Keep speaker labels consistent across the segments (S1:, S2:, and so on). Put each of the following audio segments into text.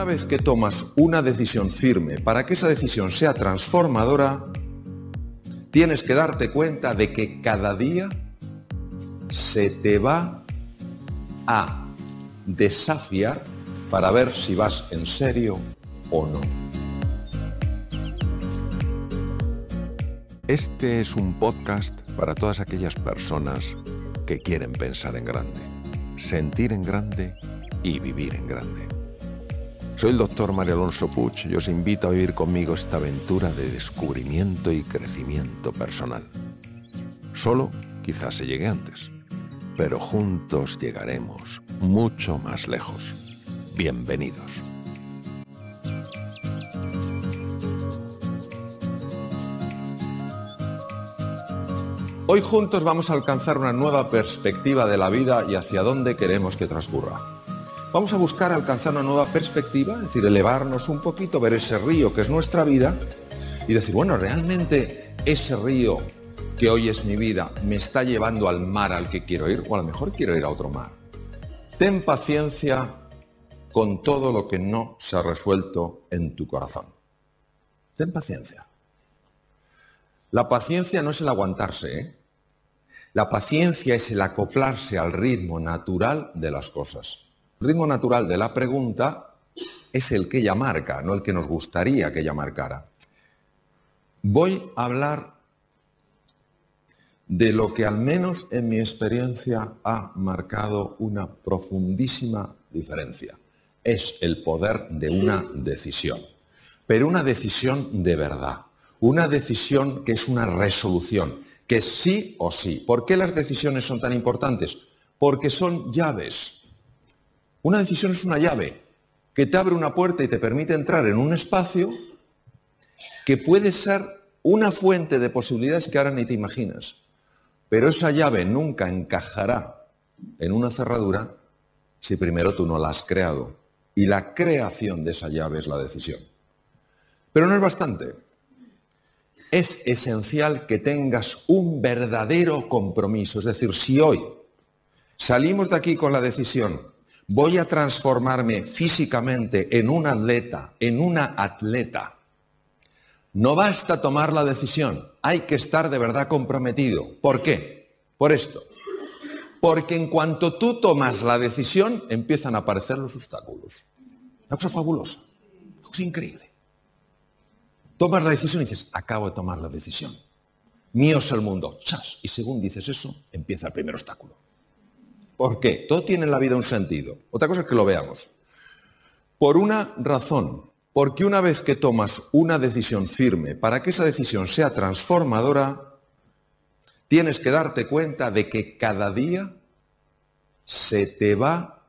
S1: Una vez que tomas una decisión firme, para que esa decisión sea transformadora, tienes que darte cuenta de que cada día se te va a desafiar para ver si vas en serio o no.
S2: Este es un podcast para todas aquellas personas que quieren pensar en grande, sentir en grande y vivir en grande. Soy el doctor Mario Alonso Puch y os invito a vivir conmigo esta aventura de descubrimiento y crecimiento personal. Solo quizás se llegue antes, pero juntos llegaremos mucho más lejos. Bienvenidos.
S1: Hoy juntos vamos a alcanzar una nueva perspectiva de la vida y hacia dónde queremos que transcurra. Vamos a buscar alcanzar una nueva perspectiva, es decir, elevarnos un poquito, ver ese río que es nuestra vida y decir, bueno, realmente ese río que hoy es mi vida me está llevando al mar al que quiero ir o a lo mejor quiero ir a otro mar. Ten paciencia con todo lo que no se ha resuelto en tu corazón. Ten paciencia. La paciencia no es el aguantarse, ¿eh? La paciencia es el acoplarse al ritmo natural de las cosas. El ritmo natural de la pregunta es el que ella marca, no el que nos gustaría que ella marcara. Voy a hablar de lo que al menos en mi experiencia ha marcado una profundísima diferencia. Es el poder de una decisión, pero una decisión de verdad, una decisión que es una resolución, que sí o sí. ¿Por qué las decisiones son tan importantes? Porque son llaves. Una decisión es una llave que te abre una puerta y te permite entrar en un espacio que puede ser una fuente de posibilidades que ahora ni te imaginas. Pero esa llave nunca encajará en una cerradura si primero tú no la has creado. Y la creación de esa llave es la decisión. Pero no es bastante es esencial que tengas un verdadero compromiso. Es decir, si hoy salimos de aquí con la decisión, voy a transformarme físicamente en un atleta, en una atleta, no basta tomar la decisión, hay que estar de verdad comprometido. ¿Por qué? Por esto. Porque en cuanto tú tomas la decisión, empiezan a aparecer los obstáculos. Una cosa fabulosa, una cosa increíble. Tomas la decisión y dices, acabo de tomar la decisión. Mío es el mundo. ¡Chas! Y según dices eso, empieza el primer obstáculo. ¿Por qué? Todo tiene en la vida un sentido. Otra cosa es que lo veamos. Por una razón. Porque una vez que tomas una decisión firme, para que esa decisión sea transformadora, tienes que darte cuenta de que cada día se te va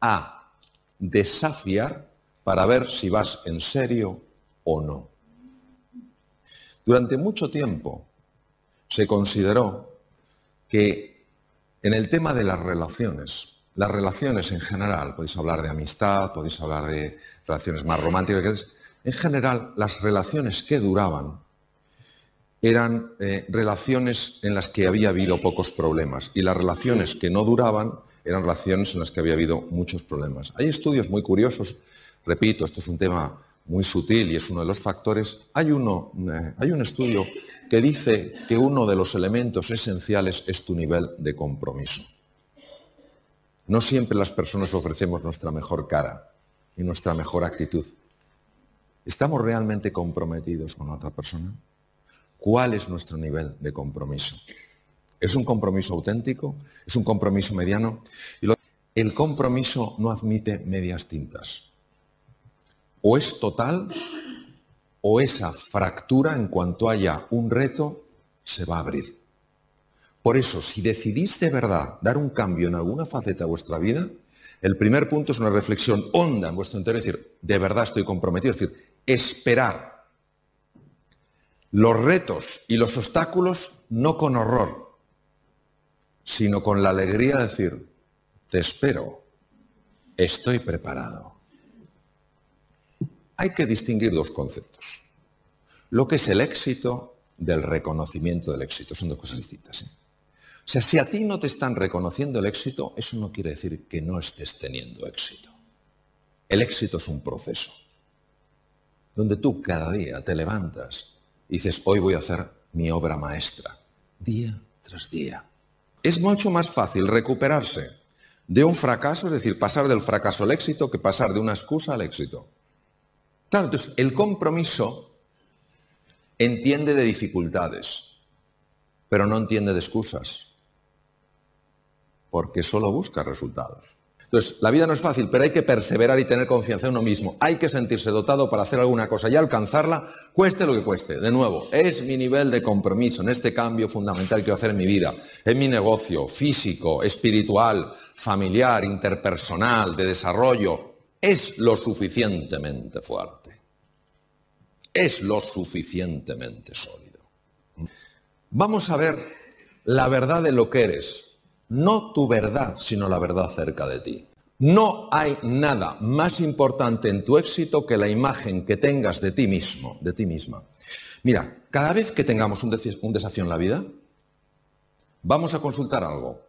S1: a desafiar para ver si vas en serio o no. Durante mucho tiempo se consideró que en el tema de las relaciones, las relaciones en general, podéis hablar de amistad, podéis hablar de relaciones más románticas, en general las relaciones que duraban eran eh, relaciones en las que había habido pocos problemas y las relaciones que no duraban eran relaciones en las que había habido muchos problemas. Hay estudios muy curiosos, repito, esto es un tema muy sutil y es uno de los factores, hay, uno, eh, hay un estudio que dice que uno de los elementos esenciales es tu nivel de compromiso. No siempre las personas ofrecemos nuestra mejor cara y nuestra mejor actitud. ¿Estamos realmente comprometidos con otra persona? ¿Cuál es nuestro nivel de compromiso? ¿Es un compromiso auténtico? ¿Es un compromiso mediano? El compromiso no admite medias tintas o es total o esa fractura en cuanto haya un reto se va a abrir. Por eso, si decidís de verdad dar un cambio en alguna faceta de vuestra vida, el primer punto es una reflexión honda en vuestro interior, es decir, de verdad estoy comprometido, es decir, esperar los retos y los obstáculos no con horror, sino con la alegría de decir, te espero, estoy preparado hay que distinguir dos conceptos. Lo que es el éxito del reconocimiento del éxito. Son dos cosas distintas. ¿eh? O sea, si a ti no te están reconociendo el éxito, eso no quiere decir que no estés teniendo éxito. El éxito es un proceso, donde tú cada día te levantas y dices, hoy voy a hacer mi obra maestra, día tras día. Es mucho más fácil recuperarse de un fracaso, es decir, pasar del fracaso al éxito, que pasar de una excusa al éxito. Claro, entonces el compromiso entiende de dificultades, pero no entiende de excusas, porque solo busca resultados. Entonces, la vida no es fácil, pero hay que perseverar y tener confianza en uno mismo. Hay que sentirse dotado para hacer alguna cosa y alcanzarla, cueste lo que cueste. De nuevo, es mi nivel de compromiso en este cambio fundamental que quiero hacer en mi vida, en mi negocio físico, espiritual, familiar, interpersonal, de desarrollo. Es lo suficientemente fuerte. Es lo suficientemente sólido. Vamos a ver la verdad de lo que eres no tu verdad, sino la verdad cerca de ti. No hay nada más importante en tu éxito que la imagen que tengas de ti mismo, de ti misma. Mira, cada vez que tengamos un, desafío en la vida, vamos a consultar algo,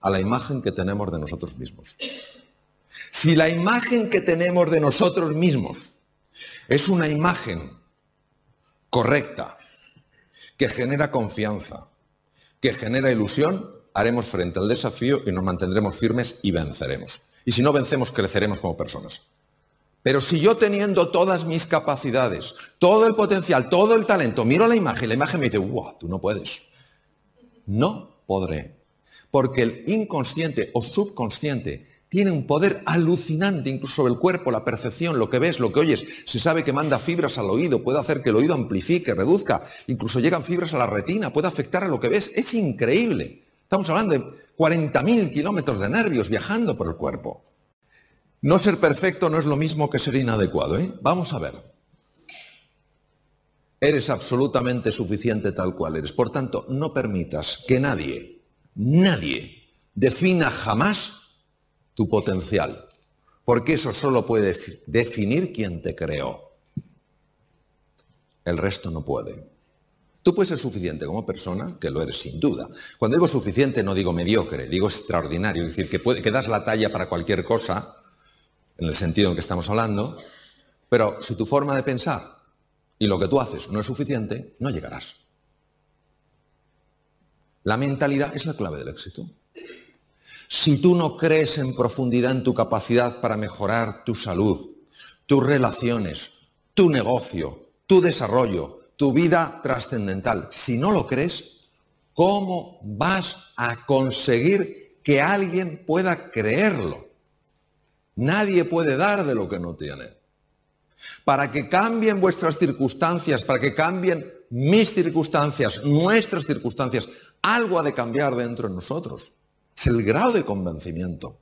S1: a la imagen que tenemos de nosotros mismos. Si la imagen que tenemos de nosotros mismos es una imagen correcta, que genera confianza, que genera ilusión, haremos frente al desafío y nos mantendremos firmes y venceremos. Y si no vencemos, creceremos como personas. Pero si yo teniendo todas mis capacidades, todo el potencial, todo el talento, miro la imagen, la imagen me dice, wow, tú no puedes. No podré. Porque el inconsciente o subconsciente tiene un poder alucinante incluso sobre el cuerpo, la percepción, lo que ves, lo que oyes. Se sabe que manda fibras al oído, puede hacer que el oído amplifique, reduzca, incluso llegan fibras a la retina, puede afectar a lo que ves. Es increíble. Estamos hablando de 40.000 kilómetros de nervios viajando por el cuerpo. No ser perfecto no es lo mismo que ser inadecuado. ¿eh? Vamos a ver. Eres absolutamente suficiente tal cual eres. Por tanto, no permitas que nadie, nadie, defina jamás tu potencial. Porque eso solo puede definir quien te creó. El resto no puede. Tú puedes ser suficiente como persona, que lo eres sin duda. Cuando digo suficiente no digo mediocre, digo extraordinario, es decir, que, que das la talla para cualquier cosa, en el sentido en que estamos hablando, pero si tu forma de pensar y lo que tú haces no es suficiente, no llegarás. La mentalidad es la clave del éxito. Si tú no crees en profundidad en tu capacidad para mejorar tu salud, tus relaciones, tu negocio, tu desarrollo, tu vida trascendental. Si no lo crees, ¿cómo vas a conseguir que alguien pueda creerlo? Nadie puede dar de lo que no tiene. Para que cambien vuestras circunstancias, para que cambien mis circunstancias, nuestras circunstancias, algo ha de cambiar dentro de nosotros. Es el grado de convencimiento.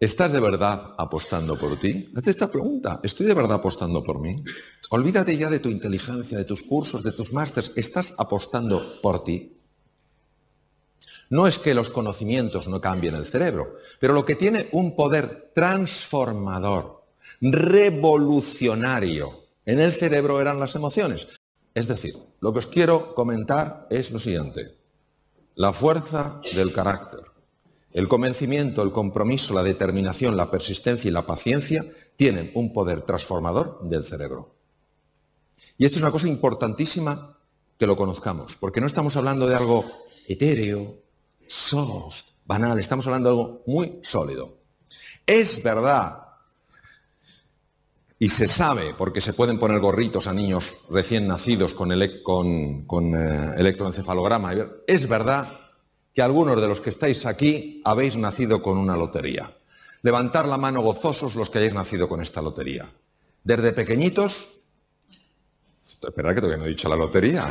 S1: ¿Estás de verdad apostando por ti? Hazte esta pregunta. ¿Estoy de verdad apostando por mí? Olvídate ya de tu inteligencia, de tus cursos, de tus másters. ¿Estás apostando por ti? No es que los conocimientos no cambien el cerebro, pero lo que tiene un poder transformador, revolucionario en el cerebro eran las emociones. Es decir, lo que os quiero comentar es lo siguiente. La fuerza del carácter el convencimiento, el compromiso, la determinación, la persistencia y la paciencia tienen un poder transformador del cerebro. Y esto es una cosa importantísima que lo conozcamos, porque no estamos hablando de algo etéreo, soft, banal, estamos hablando de algo muy sólido. Es verdad, y se sabe, porque se pueden poner gorritos a niños recién nacidos con, eh, electroencefalograma, es verdad que algunos de los que estáis aquí habéis nacido con una lotería. Levantar la mano gozosos los que hayáis nacido con esta lotería. Desde pequeñitos... Espera que todavía no he dicho la lotería.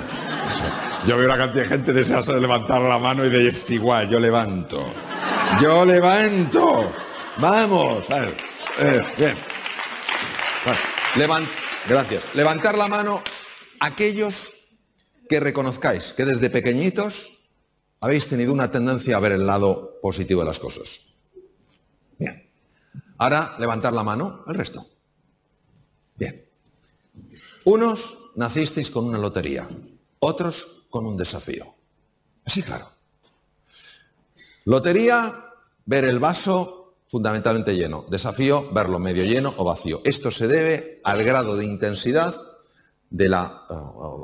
S1: Yo veo una cantidad de gente deseosa de levantar la mano y de es igual, yo levanto. Yo levanto. Vamos. A ver. Eh, bien. Gracias. Levantar la mano aquellos que reconozcáis que desde pequeñitos habéis tenido una tendencia a ver el lado positivo de las cosas. Bien. Ahora levantar la mano el resto. Bien. Unos nacisteis con una lotería, otros con un desafío. Así claro. Lotería, ver el vaso fundamentalmente lleno. Desafío verlo medio lleno o vacío. Esto se debe al grado de intensidad de la, eh,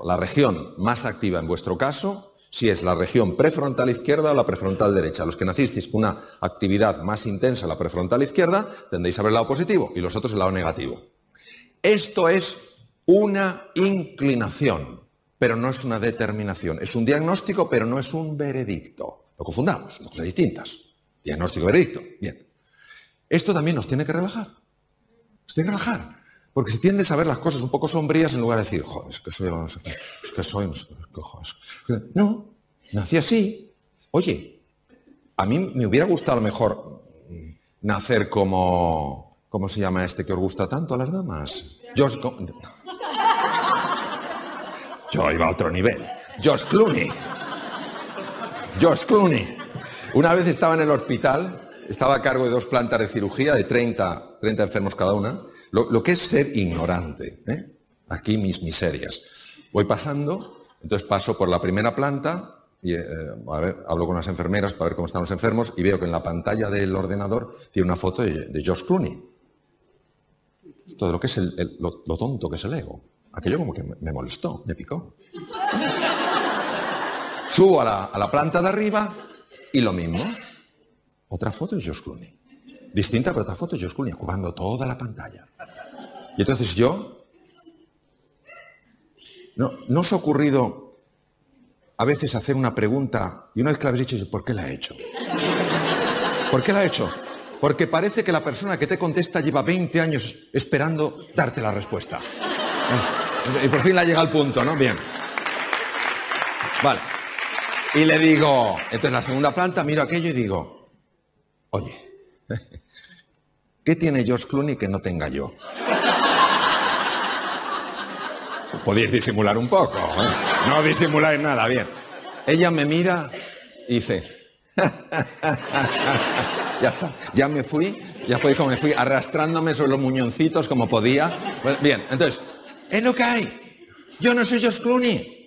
S1: la región más activa en vuestro caso, si es la región prefrontal izquierda o la prefrontal derecha. Los que nacisteis con una actividad más intensa en la prefrontal izquierda, tendéis a ver el lado positivo y los otros el lado negativo. Esto es una inclinación, pero no es una determinación. Es un diagnóstico, pero no es un veredicto. Lo confundamos, son cosas distintas. Diagnóstico veredicto. Bien. Esto también nos tiene que relajar. Nos tiene que relajar. Porque si tiendes a ver las cosas un poco sombrías en lugar de decir, joder, es que soy, no es que soy, no No, nací así. Oye, a mí me hubiera gustado mejor nacer como, ¿cómo se llama este que os gusta tanto a las damas? George... Yo iba a otro nivel. George Clooney. George Clooney. Una vez estaba en el hospital, estaba a cargo de dos plantas de cirugía de 30, 30 enfermos cada una, lo, que es ser ignorante. ¿eh? Aquí mis miserias. Voy pasando, entonces paso por la primera planta y eh, hablo con las enfermeras para ver cómo están los enfermos y veo que en la pantalla del ordenador tiene una foto de, George Clooney. Todo lo que es lo, tonto que es el ego. Aquello como que me, molestó, me picó. Subo a la planta de arriba y lo mismo. Otra foto de George Clooney. Distinta, pero otra foto de George Clooney, ocupando toda la pantalla. Y entonces yo... ¿No, ¿No os ha ocurrido a veces hacer una pregunta y una vez que la habéis dicho, ¿por qué la he hecho? ¿Por qué la he hecho? Porque parece que la persona que te contesta lleva 20 años esperando darte la respuesta. Y por fin la llega al punto, ¿no? Bien. Vale. Y le digo, entonces en la segunda planta miro aquello y digo, oye, ¿qué tiene George Clooney que no tenga yo? Podéis disimular un poco, ¿eh? no disimuláis nada, bien. Ella me mira y dice, ya está, ya me fui, ya fue como me fui arrastrándome sobre los muñoncitos como podía. Bien, entonces, es lo que hay. Yo no soy George Clooney.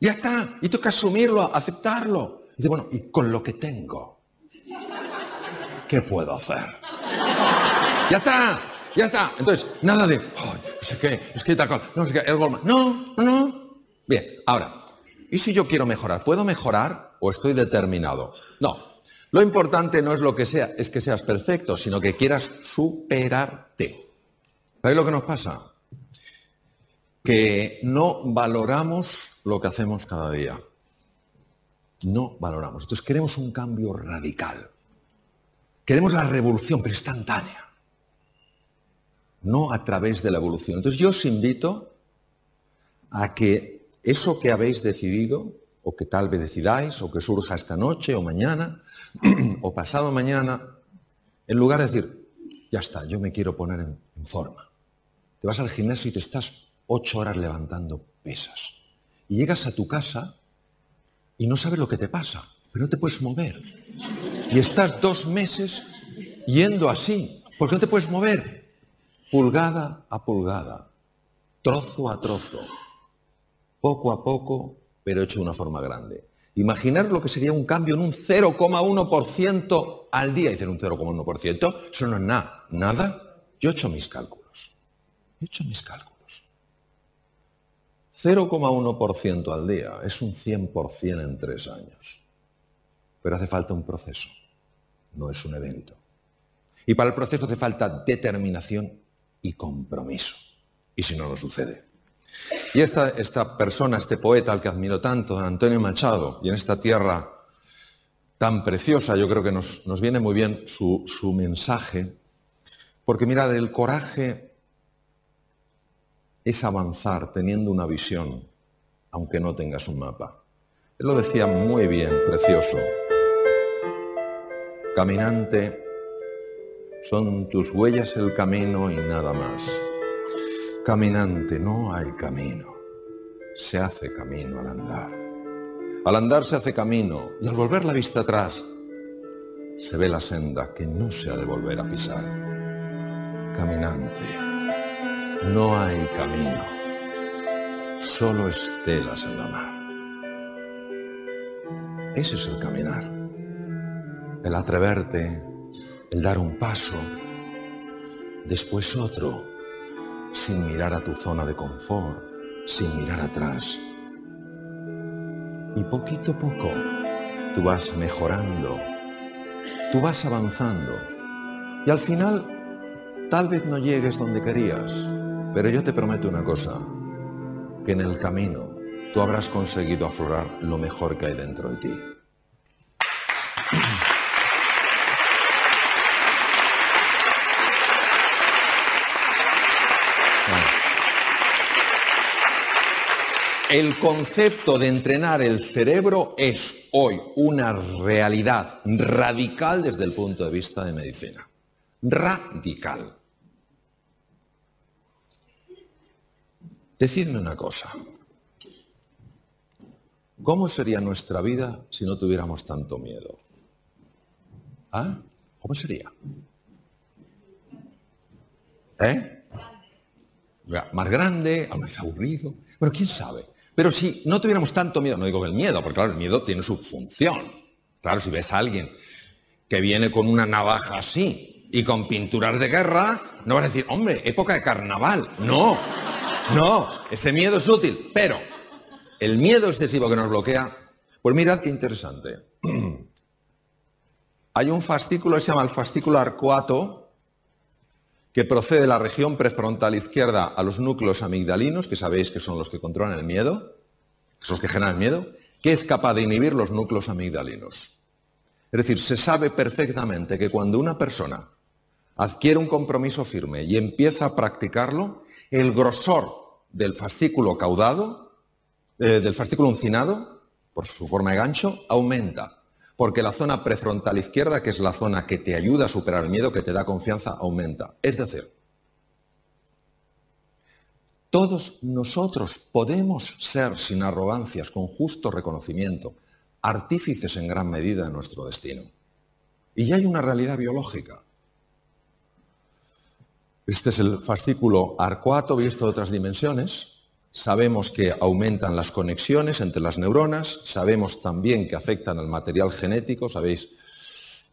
S1: Ya está. Y que asumirlo, aceptarlo. Y dice, bueno, ¿y con lo que tengo? ¿Qué puedo hacer? Ya está. Ya está. Entonces, nada de, ay, sé qué, es que tal, no sé qué, el Goldman. No, no, no. Bien, ahora, ¿y si yo quiero mejorar? ¿Puedo mejorar o estoy determinado? No. Lo importante no es lo que sea, es que seas perfecto, sino que quieras superarte. ¿Sabéis lo que nos pasa? que no valoramos lo que hacemos cada día. No valoramos. Entonces queremos un cambio radical. Queremos la revolución, pero instantánea. No a través de la evolución. Entonces yo os invito a que eso que habéis decidido, o que tal vez decidáis, o que surja esta noche, o mañana, o pasado mañana, en lugar de decir, ya está, yo me quiero poner en, forma. Te vas al gimnasio y te estás ocho horas levantando pesas. Y llegas a tu casa y no sabes lo que te pasa, pero no te puedes mover. Y estás dos meses yendo así, porque no te puedes mover. Pulgada a pulgada, trozo a trozo, poco a poco, pero hecho de una forma grande. Imaginar lo que sería un cambio en un 0,1% al día. Dicen un 0,1%, eso no es nada. ¿Nada? Yo he hecho mis cálculos. He hecho mis cálculos. 0,1% al día es un 100% en tres años. Pero hace falta un proceso, no es un evento. Y para el proceso hace falta determinación y compromiso. Y si no, no sucede. Y esta, esta persona, este poeta al que admiro tanto, don Antonio Machado, y en esta tierra tan preciosa, yo creo que nos, nos viene muy bien su, su mensaje, porque mirad, el coraje es avanzar teniendo una visión, aunque no tengas un mapa. Él lo decía muy bien, precioso. Caminante, son tus huellas el camino y nada más. Caminante, no hay camino. Se hace camino al andar. Al andar se hace camino y al volver la vista atrás se ve la senda que no se ha de volver a pisar. Caminante. No hay camino, solo estelas en la mar. Ese es el caminar, el atreverte el dar un paso, después otro, sin mirar a tu zona de confort, sin mirar atrás. Y poquito a poco tú vas mejorando, tú vas avanzando. Y al final tal vez no llegues donde querías, pero yo te prometo una cosa, que en el camino tú habrás conseguido aflorar lo mejor que hay dentro de ti. El concepto de entrenar el cerebro es hoy una realidad radical desde el punto de vista de medicina. Radical. Decidme una cosa. ¿Cómo sería nuestra vida si no tuviéramos tanto miedo? ¿Ah? ¿Cómo sería? ¿Eh? Más grande, a veces aburrido. Bueno, quién sabe. Pero si no tuviéramos tanto miedo, no digo que el miedo, porque claro, el miedo tiene su función. Claro, si ves a alguien que viene con una navaja así y con pinturas de guerra, no vas a decir, hombre, época de carnaval. No, no, ese miedo es útil, pero el miedo excesivo que nos bloquea, pues mirad qué interesante. Hay un fascículo que se llama el fascículo arcuato, que procede de la región prefrontal izquierda a los núcleos amigdalinos, que sabéis que son los que controlan el miedo, que son los que generan el miedo, que es capaz de inhibir los núcleos amigdalinos. Es decir, se sabe perfectamente que cuando una persona adquiere un compromiso firme y empieza a practicarlo, el grosor del fascículo caudado, eh, del fascículo uncinado, por su forma de gancho, aumenta porque la zona prefrontal izquierda, que es la zona que te ayuda a superar el miedo, que te da confianza, aumenta. Es decir, todos nosotros podemos ser, sin arrogancias, con justo reconocimiento, artífices en gran medida de nuestro destino. Y ya hay una realidad biológica. Este es el fascículo arcuato visto de otras dimensiones. Sabemos que aumentan las conexiones entre las neuronas, sabemos también que afectan al material genético, sabéis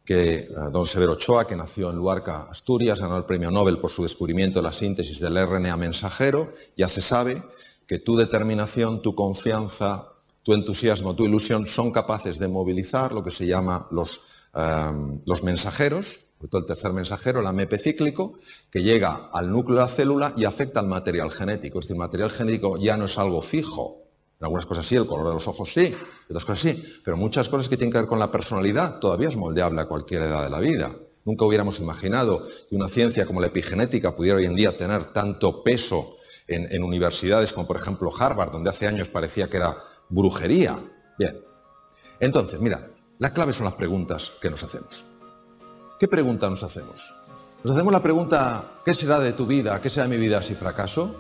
S1: que eh, don Severo Ochoa, que nació en Luarca, Asturias, ganó el premio Nobel por su descubrimiento de la síntesis del RNA mensajero, ya se sabe que tu determinación, tu confianza, tu entusiasmo, tu ilusión son capaces de movilizar lo que se llama los, eh, los mensajeros, el tercer mensajero, el AMP cíclico, que llega al núcleo de la célula y afecta al material genético. Es decir, el material genético ya no es algo fijo. En algunas cosas sí, el color de los ojos sí, en otras cosas sí, pero muchas cosas que tienen que ver con la personalidad todavía es moldeable a cualquier edad de la vida. Nunca hubiéramos imaginado que una ciencia como la epigenética pudiera hoy en día tener tanto peso en, en universidades como por ejemplo Harvard, donde hace años parecía que era brujería. Bien, entonces, mira, la clave son las preguntas que nos hacemos. ¿Qué pregunta nos hacemos? Nos hacemos la pregunta, ¿qué será de tu vida? ¿Qué será de mi vida si fracaso?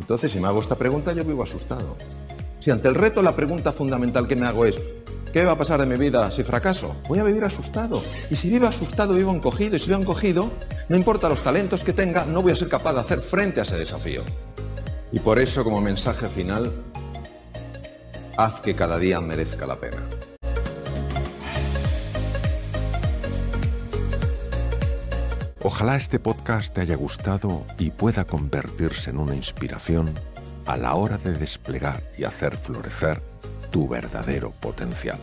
S1: Entonces, si me hago esta pregunta, yo vivo asustado. Si ante el reto la pregunta fundamental que me hago es, ¿qué va a pasar de mi vida si fracaso? Voy a vivir asustado. Y si vivo asustado, vivo encogido. Y si vivo encogido, no importa los talentos que tenga, no voy a ser capaz de hacer frente a ese desafío. Y por eso, como mensaje final, haz que cada día merezca la pena.
S2: Ojalá este podcast te haya gustado y pueda convertirse en una inspiración a la hora de desplegar y hacer florecer tu verdadero potencial.